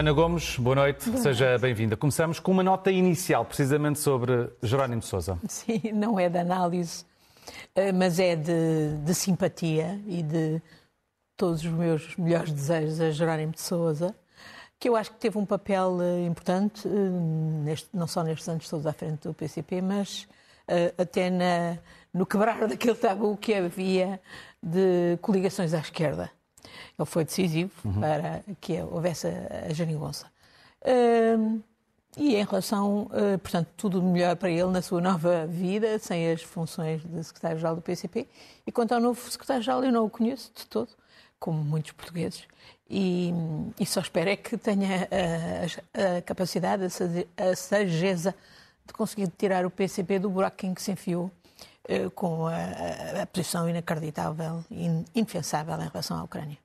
Ana Gomes, boa noite, boa seja bem-vinda. Começamos com uma nota inicial, precisamente sobre Jerónimo de Sousa. Sim, não é de análise, eh, mas é de, de, simpatia e de todos os meus melhores desejos a Jerónimo de Sousa, que eu acho que teve um papel eh, importante, eh, neste, não só nestes anos todos à frente do PCP, mas até na, no quebrar daquele tabu que havia de coligações à esquerda ele foi decisivo uhum. para que houvesse a geringonça. Uh, e em relação, uh, portanto, tudo melhor para ele na sua nova vida, sem as funções de secretário-geral do PCP. E quanto ao novo secretário-geral, eu não o conheço de todo, como muitos portugueses. E, e só espero é que tenha a, a capacidade, a sageza de conseguir tirar o PCP do buraco em que se enfiou uh, com a, a posição inacreditável, indefensável em relação à Ucrânia.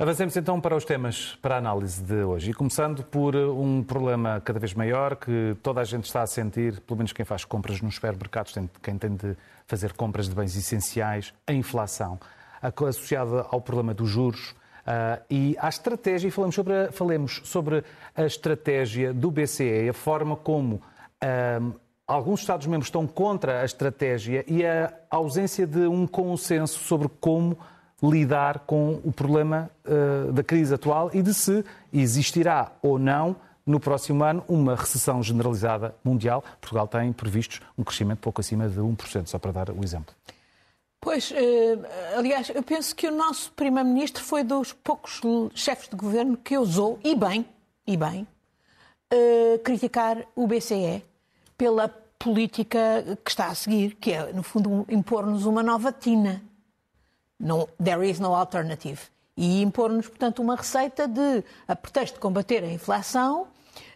Avancemos então para os temas para a análise de hoje. E começando por um problema cada vez maior que toda a gente está a sentir, pelo menos quem faz compras nos supermercados, quem tem de fazer compras de bens essenciais, a inflação, associada ao problema dos juros. Uh, e à estratégia, e falamos sobre, falemos sobre a estratégia do BCE, a forma como uh, alguns Estados-membros estão contra a estratégia e a ausência de um consenso sobre como lidar com o problema uh, da crise atual e de se existirá ou não no próximo ano uma recessão generalizada mundial. Portugal tem previstos um crescimento pouco acima de 1%, só para dar o exemplo. Pois, uh, aliás, eu penso que o nosso Primeiro-Ministro foi dos poucos chefes de governo que ousou, e bem, e bem, uh, criticar o BCE pela política que está a seguir, que é, no fundo, impor-nos uma nova tina não, there is no alternative. E impor-nos, portanto, uma receita de, a pretexto de combater a inflação,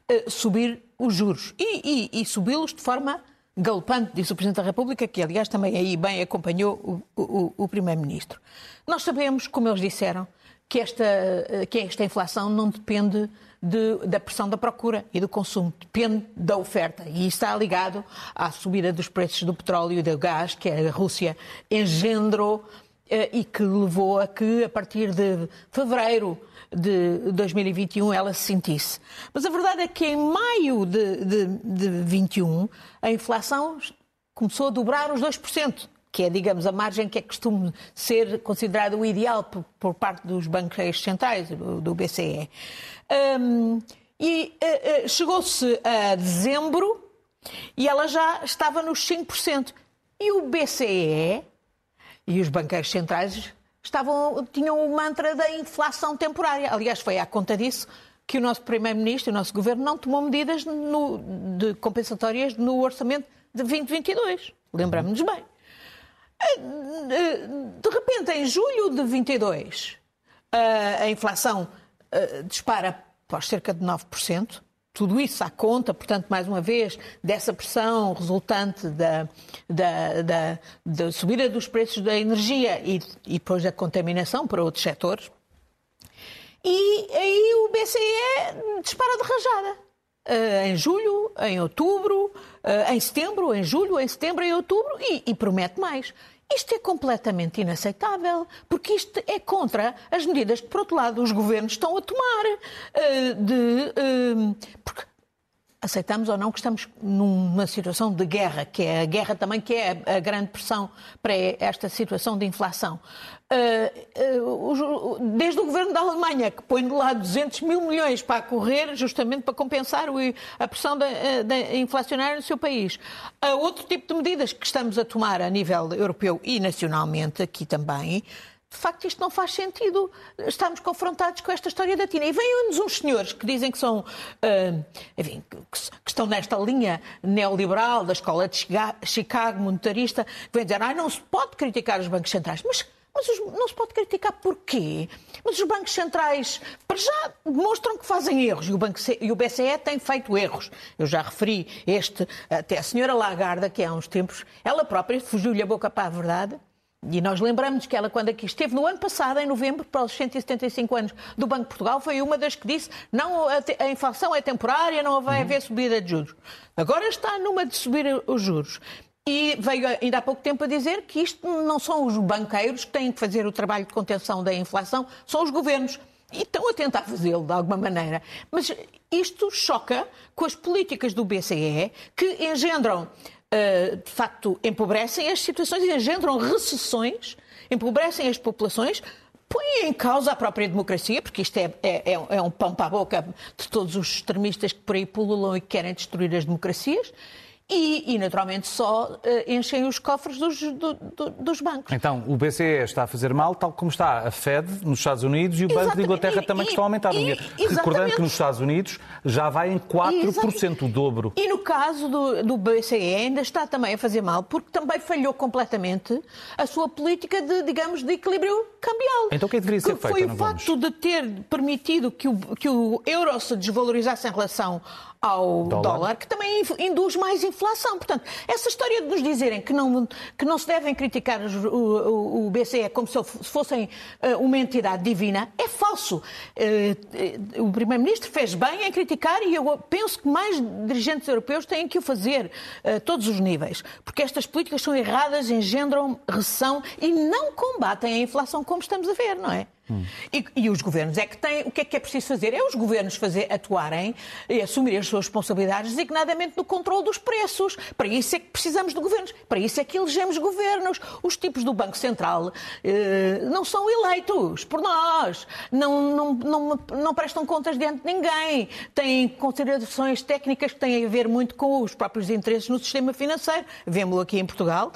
eh, subir os juros. E, e, e subi-los de forma galopante, disse o Presidente da República, que aliás também aí bem acompanhou o, o, o Primeiro-Ministro. Nós sabemos, como eles disseram, que esta, eh, que esta inflação não depende de, da pressão da procura e do consumo, depende da oferta. E está ligado à subida dos preços do petróleo e do gás, que a Rússia engendrou eh, e que levou a que, a partir de fevereiro de 2021, ela se sentisse. Mas a verdade é que em maio de, de, de 21, a inflação começou a dobrar os 2%, que é, digamos, a margem que é costume ser considerada o ideal por, por parte dos bancos centrais, do, BCE. Um, e uh, uh, chegou-se a dezembro e ela já estava nos 5%. E o BCE e os banqueiros centrais estavam, tinham o mantra da inflação temporária. Aliás, foi à conta disso que o nosso Primeiro-Ministro e o nosso Governo não tomou medidas no, de compensatórias no orçamento de 2022. Lembramos-nos bem. De repente, em julho de 22, a inflação dispara para cerca de 9% tudo isso à conta, portanto, mais uma vez, dessa pressão resultante da, da, da, da subida dos preços da energia e, e depois da contaminação para outros setores. E aí o BCE dispara de rajada. Uh, em julho, em outubro, uh, em setembro, em julho, em setembro, em outubro e, e promete mais. Isto é completamente inaceitável, porque isto é contra as medidas que, por outro lado, os governos estão a tomar. Uh, de, uh, porque aceitamos ou não que estamos numa situação de guerra, que é a guerra também que é a grande pressão para esta situação de inflação. Uh, uh, desde o governo da Alemanha, que põe de lado 200 mil milhões para correr, justamente para compensar a pressão da inflacionária no seu país. Há outro tipo de medidas que estamos a tomar a nível europeu e nacionalmente aqui também, de facto isto não faz sentido. Estamos confrontados com esta história da Tina. E vêm-nos uns senhores que dizem que são, uh, enfim, que, estão nesta linha neoliberal da escola de Chicago, monetarista, que vêm dizer, ah, não se pode criticar os bancos centrais. Mas mas os, não se pode criticar porquê? Mas os bancos centrais, para já, demonstram que fazem erros e o, banco, e o BCE tem feito erros. Eu já referi este, até a senhora Lagarda, que há uns tempos, ela própria fugiu-lhe a boca para a verdade E nós lembramos que ela, quando aqui esteve no ano passado, em novembro, para os 175 anos do Banco de Portugal, foi uma das que disse não, a, inflação é temporária, não vai uhum. haver subida de juros. Agora está numa de subir os juros. E veio ainda há pouco tempo a dizer que isto não são os banqueiros que têm que fazer o trabalho de contenção da inflação, são os governos. E estão a tentar fazê-lo de alguma maneira. Mas isto choca com as políticas do BCE que engendram de facto, empobrecem as situações e engendram recessões, empobrecem as populações, põem em causa a própria democracia, porque isto é, é, é um pão para a boca de todos os extremistas que por aí pululam e que querem destruir as democracias e, e naturalmente, só uh, enchem os cofres dos, do, do, dos bancos. Então, o BCE está a fazer mal, tal como está a Fed nos Estados Unidos e o Banco de Inglaterra também que estão a aumentar. E, Recordando que nos Estados Unidos já vai em 4% o dobro. E no caso do, do BCE ainda está também a fazer mal, porque também falhou completamente a sua política de, digamos, de equilíbrio cambial. Então o que é deveria ser que feito? Foi o facto de ter permitido que o, que o euro se desvalorizasse em relação ao dólar. dólar. que também induz mais inflação. Portanto, essa história de nos dizerem que não, que não se devem criticar o, o, o BCE como se fossem uh, uma entidade divina é falso. Uh, o Primeiro-Ministro fez bem em criticar e eu penso que mais dirigentes europeus têm que o fazer a todos os níveis, porque estas políticas são erradas, engendram recessão e não combatem a inflação como estamos a ver, não é? Hum. E, e, os governos é que têm. O que é que é preciso fazer? É os governos fazer, atuarem e assumirem as suas responsabilidades, designadamente no controle dos preços. Para isso é que precisamos de governos. Para isso é que elegemos governos. Os tipos do Banco Central eh, não são eleitos por nós. Não, não, não, não prestam contas diante de ninguém. Têm considerações técnicas que têm a ver muito com os próprios interesses no sistema financeiro. Vemos-lo aqui em Portugal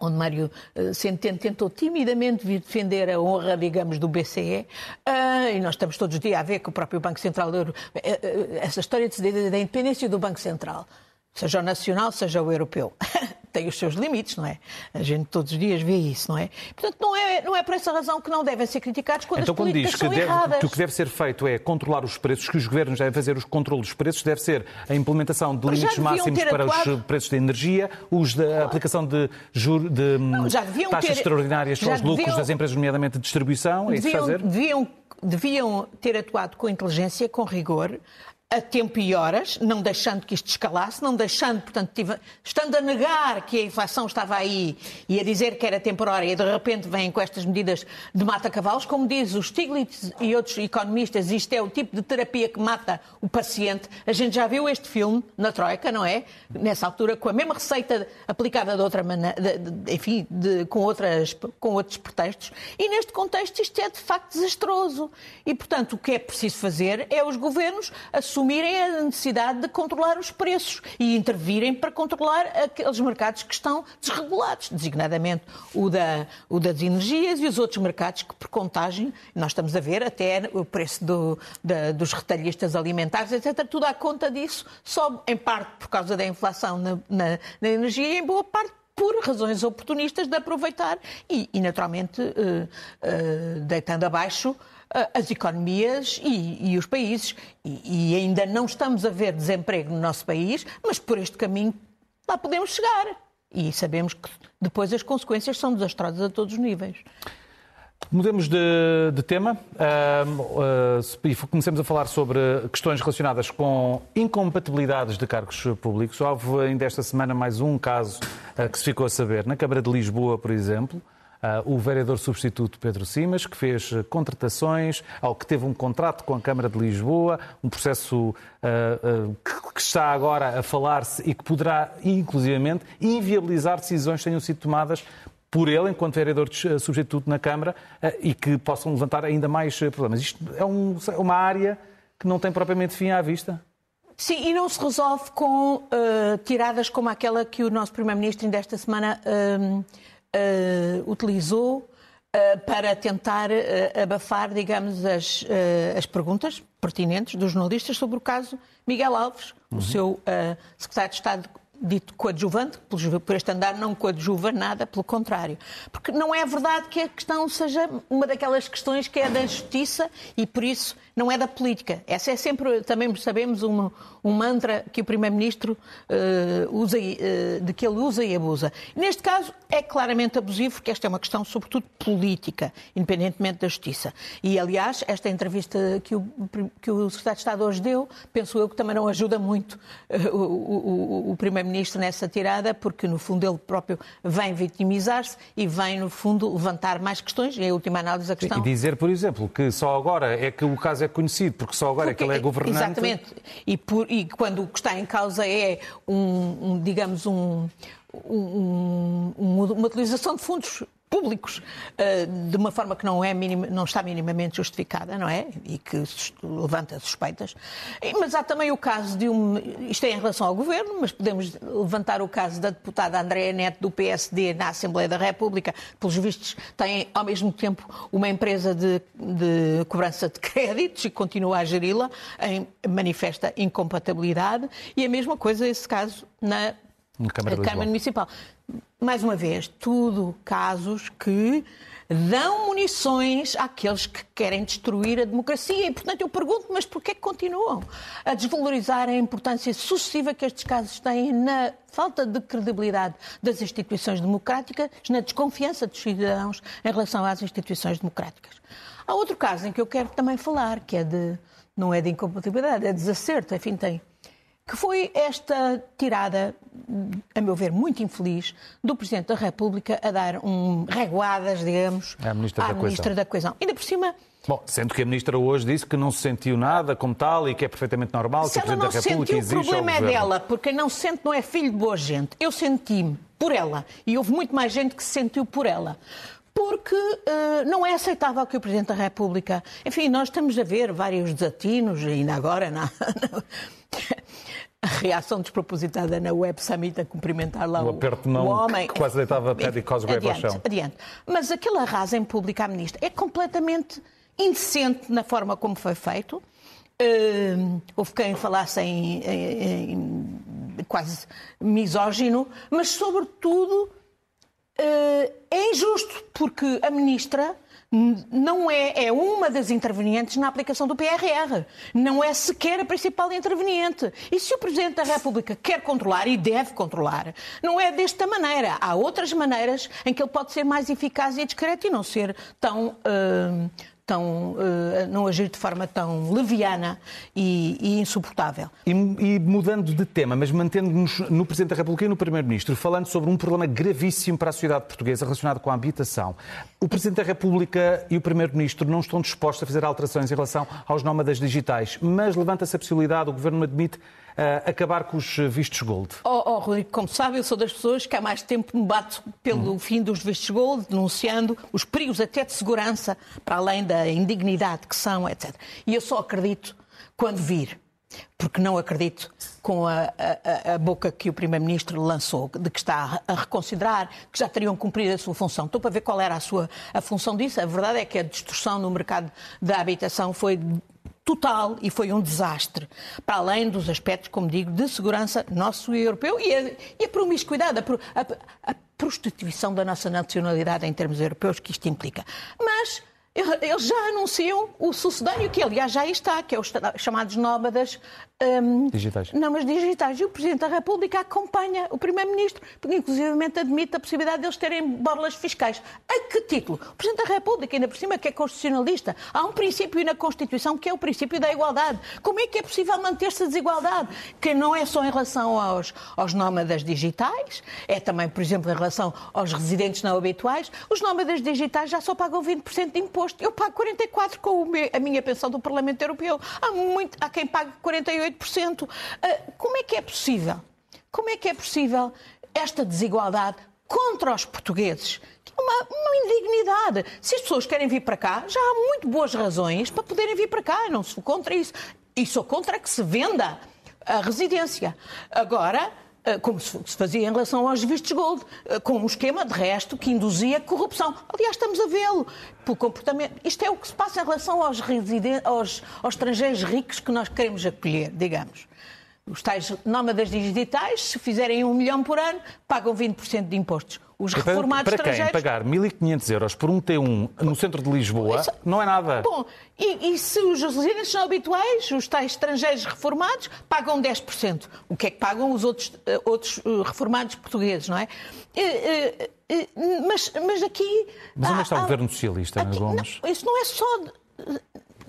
onde Mário eh, Centeno tentou timidamente defender a honra, digamos, do BCE, uh, e nós estamos todos os dias a ver que o próprio Banco Central, uh, uh, essa história da independência do Banco Central, seja o nacional, seja o europeu. tem os seus limites, não é? A gente todos os dias vê isso, não é? Portanto, não é, não é por essa razão que não devem ser criticados quando então, as políticas quando diz que, deve, que o que deve ser feito é controlar os preços, que os governos devem fazer os controles dos preços, deve ser a implementação de limites máximos para atuado... os preços de energia, os da aplicação de, juro, de não, taxas ter... extraordinárias para os lucros deviam... das empresas, nomeadamente de distribuição, é deviam, isso fazer? Deviam, deviam ter atuado com inteligência, com rigor, a tempo e horas, não deixando que isto escalasse, não deixando, portanto, tive, estando a negar que a inflação estava aí e a dizer que era temporária e de repente vêm com estas medidas de mata-cavalos, como diz o Stiglitz e outros economistas, isto é o tipo de terapia que mata o paciente. A gente já viu este filme na Troika, não é? Nessa altura, com a mesma receita aplicada de outra maneira, enfim, de, com, outras, com outros pretextos. E neste contexto isto é de facto desastroso. E, portanto, o que é preciso fazer é os governos assumirem assumirem a necessidade de controlar os preços e intervirem para controlar aqueles mercados que estão desregulados, designadamente o, da, o das energias e os outros mercados que, por contagem, nós estamos a ver até o preço do, da, dos retalhistas alimentares, etc. Tudo à conta disso, só em parte por causa da inflação na, na, na energia e em boa parte por razões oportunistas de aproveitar e, e naturalmente, uh, uh, deitando abaixo as economias e, e os países. E, e, ainda não estamos a ver desemprego no nosso país, mas por este caminho lá podemos chegar. E sabemos que depois as consequências são desastrosas a todos os níveis. Mudemos de, de tema uh, uh, e comecemos a falar sobre questões relacionadas com incompatibilidades de cargos públicos. Houve ainda esta semana mais um caso uh, que se ficou a saber. Na Câmara de Lisboa, por exemplo, Uh, o vereador substituto Pedro Simas, que fez uh, contratações, ao que teve um contrato com a Câmara de Lisboa, um processo uh, que, que, está agora a falar-se e que poderá, inclusivamente, inviabilizar decisões que tenham sido tomadas por ele, enquanto vereador substituto na Câmara, e que possam levantar ainda mais problemas. Isto é um, uma área que não tem propriamente fim à vista? Sim, e não se resolve com tiradas como aquela que o nosso Primeiro-Ministro ainda esta semana uh, utilizou uh, para tentar uh, abafar, digamos, as, as perguntas pertinentes dos jornalistas sobre o caso Miguel Alves, uhum. o seu secretário de Estado dito coadjuvante, por este andar não coadjuva nada, pelo contrário. Porque não é verdade que a questão seja uma daquelas questões que é da justiça e por isso não é da política. Essa é sempre, também sabemos, um, mantra que o Primeiro-Ministro uh, usa, uh, de que ele usa e abusa. Neste caso é claramente abusivo, porque esta é uma questão sobretudo política, independentemente da justiça. E, aliás, esta entrevista que o, que o Secretário de Estado hoje deu, penso eu que também não ajuda muito uh, o, o, o Primeiro-Ministro nessa tirada, porque, no fundo, ele próprio vem vitimizar-se e vem, no fundo, levantar mais questões. E, a última análise, a questão... E dizer, por exemplo, que só agora é que o caso é conhecido, porque só agora porque, é que ele é governante... Exatamente. E, por, e quando o que está em causa é, um, um digamos, um, um, uma utilização de fundos públicos eh, de uma forma que não, é minima, não está minimamente justificada, não é? E que levanta suspeitas. Mas há também o caso de um. Isto é em relação ao governo, mas podemos levantar o caso da deputada Andréa Neto do PSD na Assembleia da República. Pelos vistos, tem ao mesmo tempo uma empresa de, de cobrança de créditos e continua a geri-la em manifesta incompatibilidade. E a mesma coisa, esse caso, na Câmara, Câmara Municipal. Mais uma vez, tudo casos que dão munições àqueles que querem destruir a democracia. E, portanto, eu pergunto, mas porquê que continuam a desvalorizar a importância sucessiva que estes casos têm na falta de credibilidade das instituições democráticas, na desconfiança dos cidadãos em relação às instituições democráticas? Há outro caso em que eu quero também falar, que é de, não é de incompatibilidade, é de desacerto, enfim, tem que foi esta tirada, a meu ver, muito infeliz, do Presidente da República a dar um reguadas, digamos, à Ministra, à da, ministra Coesão. da Coesão. Ainda por cima. Bom, sendo que a Ministra hoje disse que não se sentiu nada como tal e que é perfeitamente normal se que o Presidente da República exija o problema é dela, porque não se sente não é filho de boa gente. Eu senti-me por ela e houve muito mais gente que se sentiu por ela porque uh, não é aceitável que o Presidente da República. Enfim, nós estamos a ver vários desatinos, ainda agora, na, a reação despropositada na Web Summit a cumprimentar lá o, aperto de mão o homem. Que quase deitava Paddy Cosgrave ao chão. Adiante. Mas aquela rasa em público à ministra é completamente indecente na forma como foi feito. Uh, houve quem falasse em, em, em, quase misógino, mas sobretudo uh, é injusto, porque a ministra não é, é uma das intervenientes na aplicação do PRR. Não é sequer a principal interveniente. E se o Presidente da República quer controlar, e deve controlar, não é desta maneira. Há outras maneiras em que ele pode ser mais eficaz e discreto e não ser tão, uh, tão, uh, não agir de forma tão leviana e, e insuportável. E, e, mudando de tema, mas mantendo-nos no Presidente da República e no Primeiro-Ministro, falando sobre um problema gravíssimo para a sociedade portuguesa relacionado com a habitação. O Presidente da República e o Primeiro-Ministro não estão dispostos a fazer alterações em relação aos nómadas digitais, mas levanta-se a possibilidade, o Governo admite, acabar com os vistos gold? Oh, oh, Rodrigo, como sabe, eu sou das pessoas que há mais tempo me bato pelo uhum. fim dos vistos gold, denunciando os perigos até de segurança, para além da indignidade que são, etc. E eu só acredito quando vir porque não acredito com a, a, a, boca que o Primeiro-Ministro lançou, de que está a reconsiderar, que já teriam cumprido a sua função. Estou para ver qual era a sua a função disso. A verdade é que a destruição no mercado da habitação foi total e foi um desastre, para além dos aspectos, como digo, de segurança nosso e europeu e a, e a promiscuidade, a, a, a prostituição da nossa nacionalidade em termos europeus que isto implica. Mas eles já anunciam o sucedâneo, que aliás já está, que é os chamados nómadas um, digitais. Não, mas digitais. E o Presidente da República acompanha o Primeiro-Ministro, porque inclusivamente admite a possibilidade de eles terem borlas fiscais. A que título? O Presidente da República, ainda por cima, que é constitucionalista, há um princípio na Constituição que é o princípio da igualdade. Como é que é possível manter-se a desigualdade? Que não é só em relação aos, aos nómadas digitais, é também, por exemplo, em relação aos residentes não habituais. Os nómadas digitais já só pagam 20% de imposto. Eu pago 44% com a minha pensão do Parlamento Europeu. Há, muito, há quem pague 48%. 18%. Ah, como é que é possível? Como é que é possível esta desigualdade contra os portugueses? Uma, uma, indignidade. Se as pessoas querem vir para cá, já há muito boas razões para poderem vir para cá. Eu não sou contra isso. E sou contra que se venda a residência. Agora, como se fazia em relação aos vistos gold, ah, com um esquema de resto que induzia corrupção. Aliás, estamos a vê-lo pelo comportamento. Isto é o que se passa em relação aos, aos, aos estrangeiros ricos que nós queremos acolher, digamos. Os tais nómadas digitais, se fizerem um milhão por ano, pagam 20% de impostos. Os reformados para estrangeiros... quem pagar 1.500 euros por um T1 no centro de Lisboa Isso... não é nada. Bom, e, e, se os residentes são habituais, os tais estrangeiros reformados, pagam 10%. O que é que pagam os outros, eh, outros eh, reformados portugueses, não é? Mas, mas aqui... Mas onde está o governo socialista, Ana Gomes? Não, isso não é só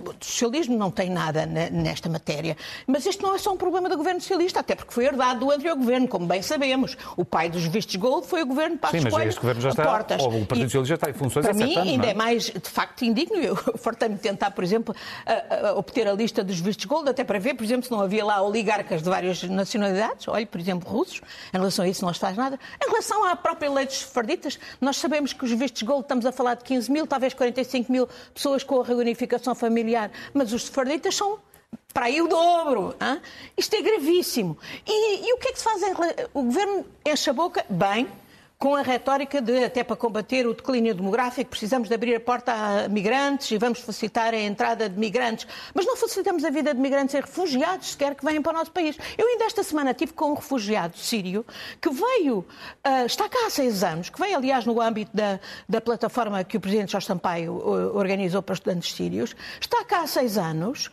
o socialismo não tem nada nesta matéria. Mas isto não é só um problema do governo socialista, até porque foi herdado do anterior governo, como bem sabemos. O pai dos vistos gold foi o governo Passos Sim, mas Coelho, este governo já está, portas. ou o Partido Socialista já está em funções Para há mim, anos, ainda é? é? mais, de facto, indigno. Eu fartei-me tentar, por exemplo, a, a obter a lista dos vistos gold, até para ver, por exemplo, se não havia lá oligarcas de várias nacionalidades, olhe, por exemplo, russos. Em relação a isso não se faz nada. Em relação à própria lei dos sefarditas, nós sabemos que os vistos gold, estamos a falar de 15 mil, talvez 45 mil pessoas com a reunificação familiar, mas os sefarditas são para aí o dobro. Hein? Isto é gravíssimo. E, e, o que é que se faz? Em... O governo enche a boca, bem, com a retórica de, até para combater o declínio demográfico, precisamos de abrir a porta a migrantes e vamos facilitar a entrada de migrantes. Mas não facilitamos a vida de migrantes e refugiados sequer que venham para o nosso país. Eu ainda esta semana tive com um refugiado sírio que veio, uh, está cá há seis anos, que veio, aliás, no âmbito da, da plataforma que o Presidente Jorge Sampaio uh, organizou para estudantes sírios, está cá há seis anos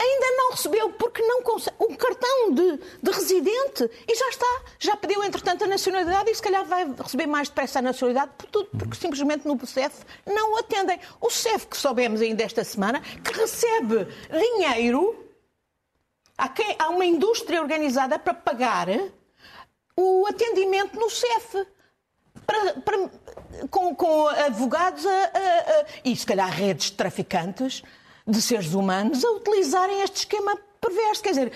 ainda não recebeu porque não consegue um cartão de, de, residente e já está, já pediu entretanto a nacionalidade e se calhar vai receber mais depressa a nacionalidade por tudo, porque simplesmente no CEF não atendem. O CEF que soubemos ainda esta semana que recebe dinheiro há, quem, há uma indústria organizada para pagar o atendimento no CEF. Para, para, com, com, advogados a, a, a, e se calhar redes de traficantes de seres humanos a utilizarem este esquema perverso. Quer dizer,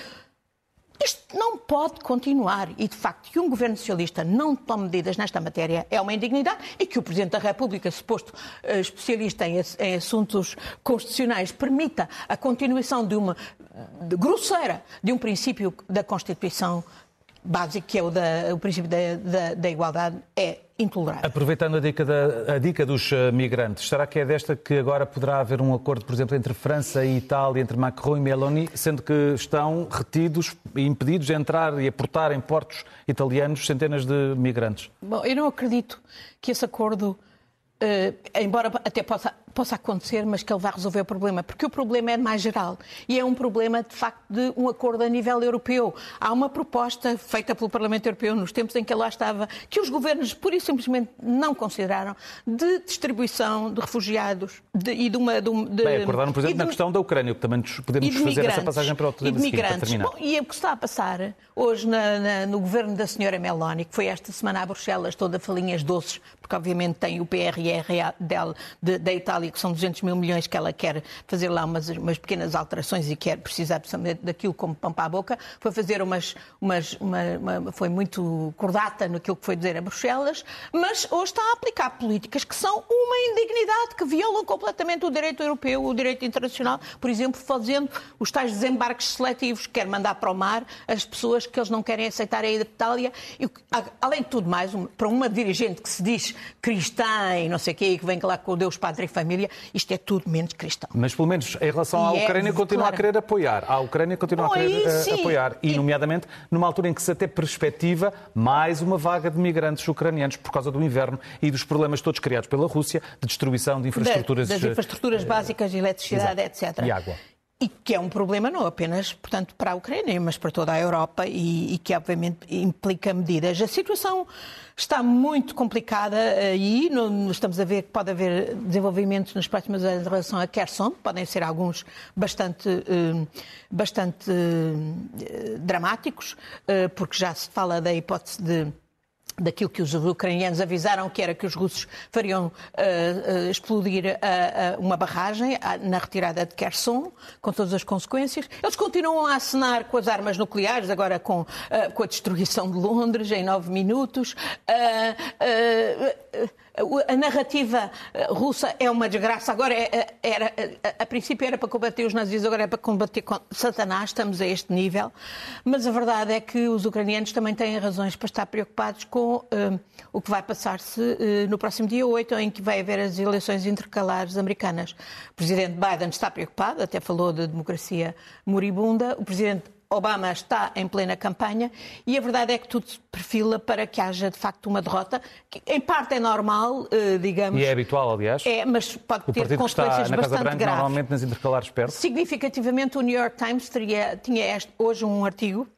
isto não pode continuar e, de facto, que um governo socialista não tome medidas nesta matéria é uma indignidade e que o Presidente da República, suposto uh, especialista em, assuntos constitucionais, permita a continuação de uma de grosseira de um princípio da Constituição básico, que é o, da, o princípio da, da, da, igualdade, é intolerável. Aproveitando a dica, da, a dica dos eh, migrantes, será que é desta que agora poderá haver um acordo, por exemplo, entre França e Itália, entre Macron e Meloni, sendo que estão retidos e impedidos de entrar e aportar em portos italianos centenas de migrantes? Bom, eu não acredito que esse acordo, eh, embora até possa possa acontecer, mas que ele vai resolver o problema, porque o problema é mais geral e é um problema, de facto, de um acordo a nível europeu. Há uma proposta feita pelo Parlamento Europeu nos tempos em que ele lá estava, que os governos pura e simplesmente não consideraram, de distribuição de refugiados de, e de uma... De, de, Bem, acordaram, por exemplo, na questão da Ucrânia, que também podemos fazer essa passagem para o tema seguinte, para terminar. Bom, e é o que está a passar hoje na, na, no governo da senhora Meloni, que foi esta semana a Bruxelas, toda falinhas doces, porque obviamente tem o PRR dela, de, da Itália Itália, que são 200 mil milhões que ela quer fazer lá umas, umas pequenas alterações e quer precisar precisamente daquilo como pão para a boca, foi fazer umas, umas uma, uma, foi muito cordata naquilo que foi dizer a Bruxelas, mas hoje está a aplicar políticas que são uma indignidade, que violam completamente o direito europeu, o direito internacional, por exemplo, fazendo os tais desembarques seletivos, quer mandar para o mar as pessoas que eles não querem aceitar a ida de Itália. E, além de tudo mais, para uma dirigente que se diz cristã e não sei o quê, que vem lá com o Deus, Padre e Família, família, isto é tudo menos cristão. Mas, pelo menos, em relação à e é Ucrânia, é, continua claro. a querer apoiar. A Ucrânia continua Bom, a querer uh, apoiar. E, nomeadamente, numa altura em que se até perspectiva mais uma vaga de migrantes ucranianos por causa do inverno e dos problemas todos criados pela Rússia, de destruição de infraestruturas... das infraestruturas uh, básicas de eletricidade, etc. E água. E que é um problema não apenas, portanto, para a Ucrânia, mas para toda a Europa e, e que, obviamente, implica medidas. A situação está muito complicada aí. estamos a ver que pode haver desenvolvimentos nos próximos anos em relação a Kherson. Podem ser alguns bastante, eh, bastante eh, dramáticos, eh, porque já se fala da hipótese de daquilo que os ucranianos avisaram, que era que os russos fariam uh, uh, explodir uh, uma barragem na retirada de Kherson, com todas as consequências. Eles continuam a acenar com as armas nucleares, agora com, com a destruição de Londres em nove minutos a narrativa eh, russa é uma desgraça. Agora, é, é, era, a, princípio era para combater os nazis, agora é para combater Satanás. Estamos a este nível. Mas a verdade é que os ucranianos também têm razões para estar preocupados com o que vai passar-se uh, no próximo dia 8, em que vai haver as eleições intercalares americanas. O presidente Biden está preocupado, até falou de democracia moribunda. O presidente Obama está em plena campanha e a verdade é que tudo se perfila para que haja de facto uma derrota, que em parte é normal, eh, digamos. E é habitual, aliás. É, mas pode o ter consequências na Casa bastante Branca, graves. normalmente nas intercalares perto. Significativamente, o New York Times teria, tinha este, hoje um artigo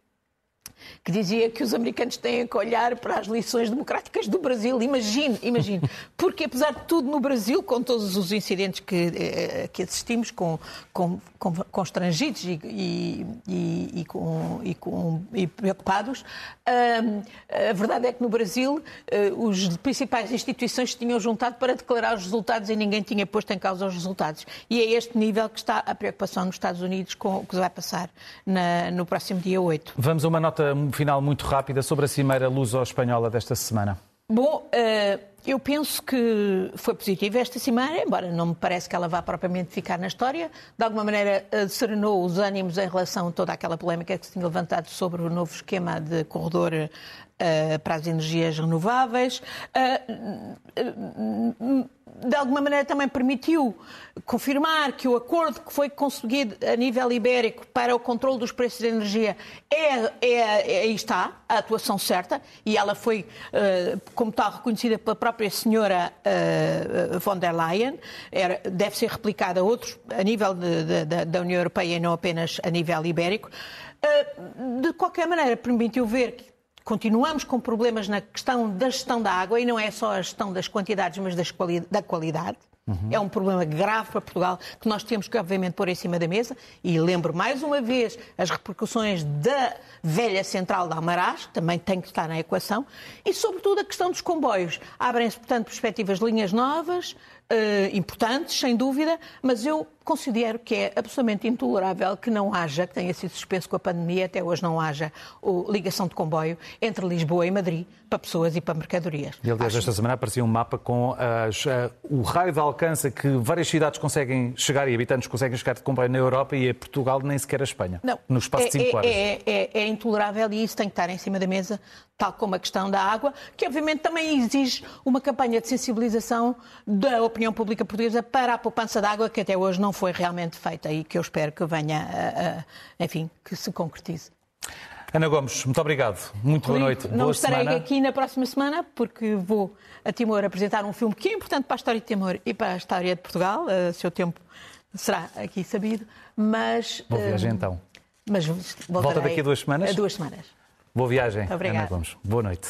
que dizia que os americanos têm que olhar para as lições democráticas do Brasil. Imagine, imagine. Porque, apesar de tudo, no Brasil, com todos os incidentes que, eh, que assistimos com, com, com, constrangidos e, e, e, e com, e, com, e preocupados, a verdade é que no Brasil eh, os principais instituições se tinham juntado para declarar os resultados e ninguém tinha posto em causa os resultados. E é este nível que está a preocupação nos Estados Unidos com o que vai passar na, no próximo dia 8. Vamos a uma nota final muito rápida sobre a cimeira luso-espanhola desta semana. Bom, eh, eu penso que foi positiva esta cimeira, embora não me parece que ela vá propriamente ficar na história. De alguma maneira, eh, serenou os ânimos em relação a toda aquela polémica que se tinha levantado sobre o novo esquema de corredor eh, para as energias renováveis de alguma maneira também permitiu confirmar que o acordo que foi conseguido a nível ibérico para o controle dos preços de energia é, é, é aí está, a atuação certa, e ela foi, eh, como tal, reconhecida pela própria senhora eh, von der Leyen, deve ser replicada a outros, a nível de, de, da União Europeia e não apenas a nível ibérico. Eh, de qualquer maneira, permitiu ver que continuamos com problemas na questão da gestão da água e não é só a gestão das quantidades, mas quali da qualidade. Uhum. É um problema grave para Portugal que nós temos que, obviamente, pôr em cima da mesa. E lembro mais uma vez as repercussões da velha central de Almaraz, que também tem que estar na equação. E, sobretudo, a questão dos comboios. Abrem-se, portanto, perspectivas de linhas novas, Uh, importantes, sem dúvida, mas eu considero que é absolutamente intolerável que não haja, que tenha sido suspenso com a pandemia, até hoje não haja o, ligação de comboio entre Lisboa e Madrid para pessoas e para mercadorias. E aliás, Acho... esta semana aparecia um mapa com as, uh, o raio de alcance que várias cidades conseguem chegar e habitantes conseguem chegar de comboio na Europa e a Portugal nem sequer a Espanha. Não, no espaço é, de 5 é, horas. É, é, é intolerável e isso tem que estar em cima da mesa, tal como a questão da água, que obviamente também exige uma campanha de sensibilização da opinião pública portuguesa para a poupança de água que até hoje não foi realmente feita e que eu espero que venha, a, a, enfim, que se concretize. Ana Gomes, muito obrigado. Muito boa noite. Não boa estarei semana. aqui na próxima semana porque vou a Timor apresentar um filme que é importante para a história de Timor e para a história de Portugal. O seu tempo será aqui sabido, mas... Boa viagem então. Mas Volta daqui a duas semanas? A duas semanas. Boa viagem, Obrigada. Ana Gomes. Boa noite.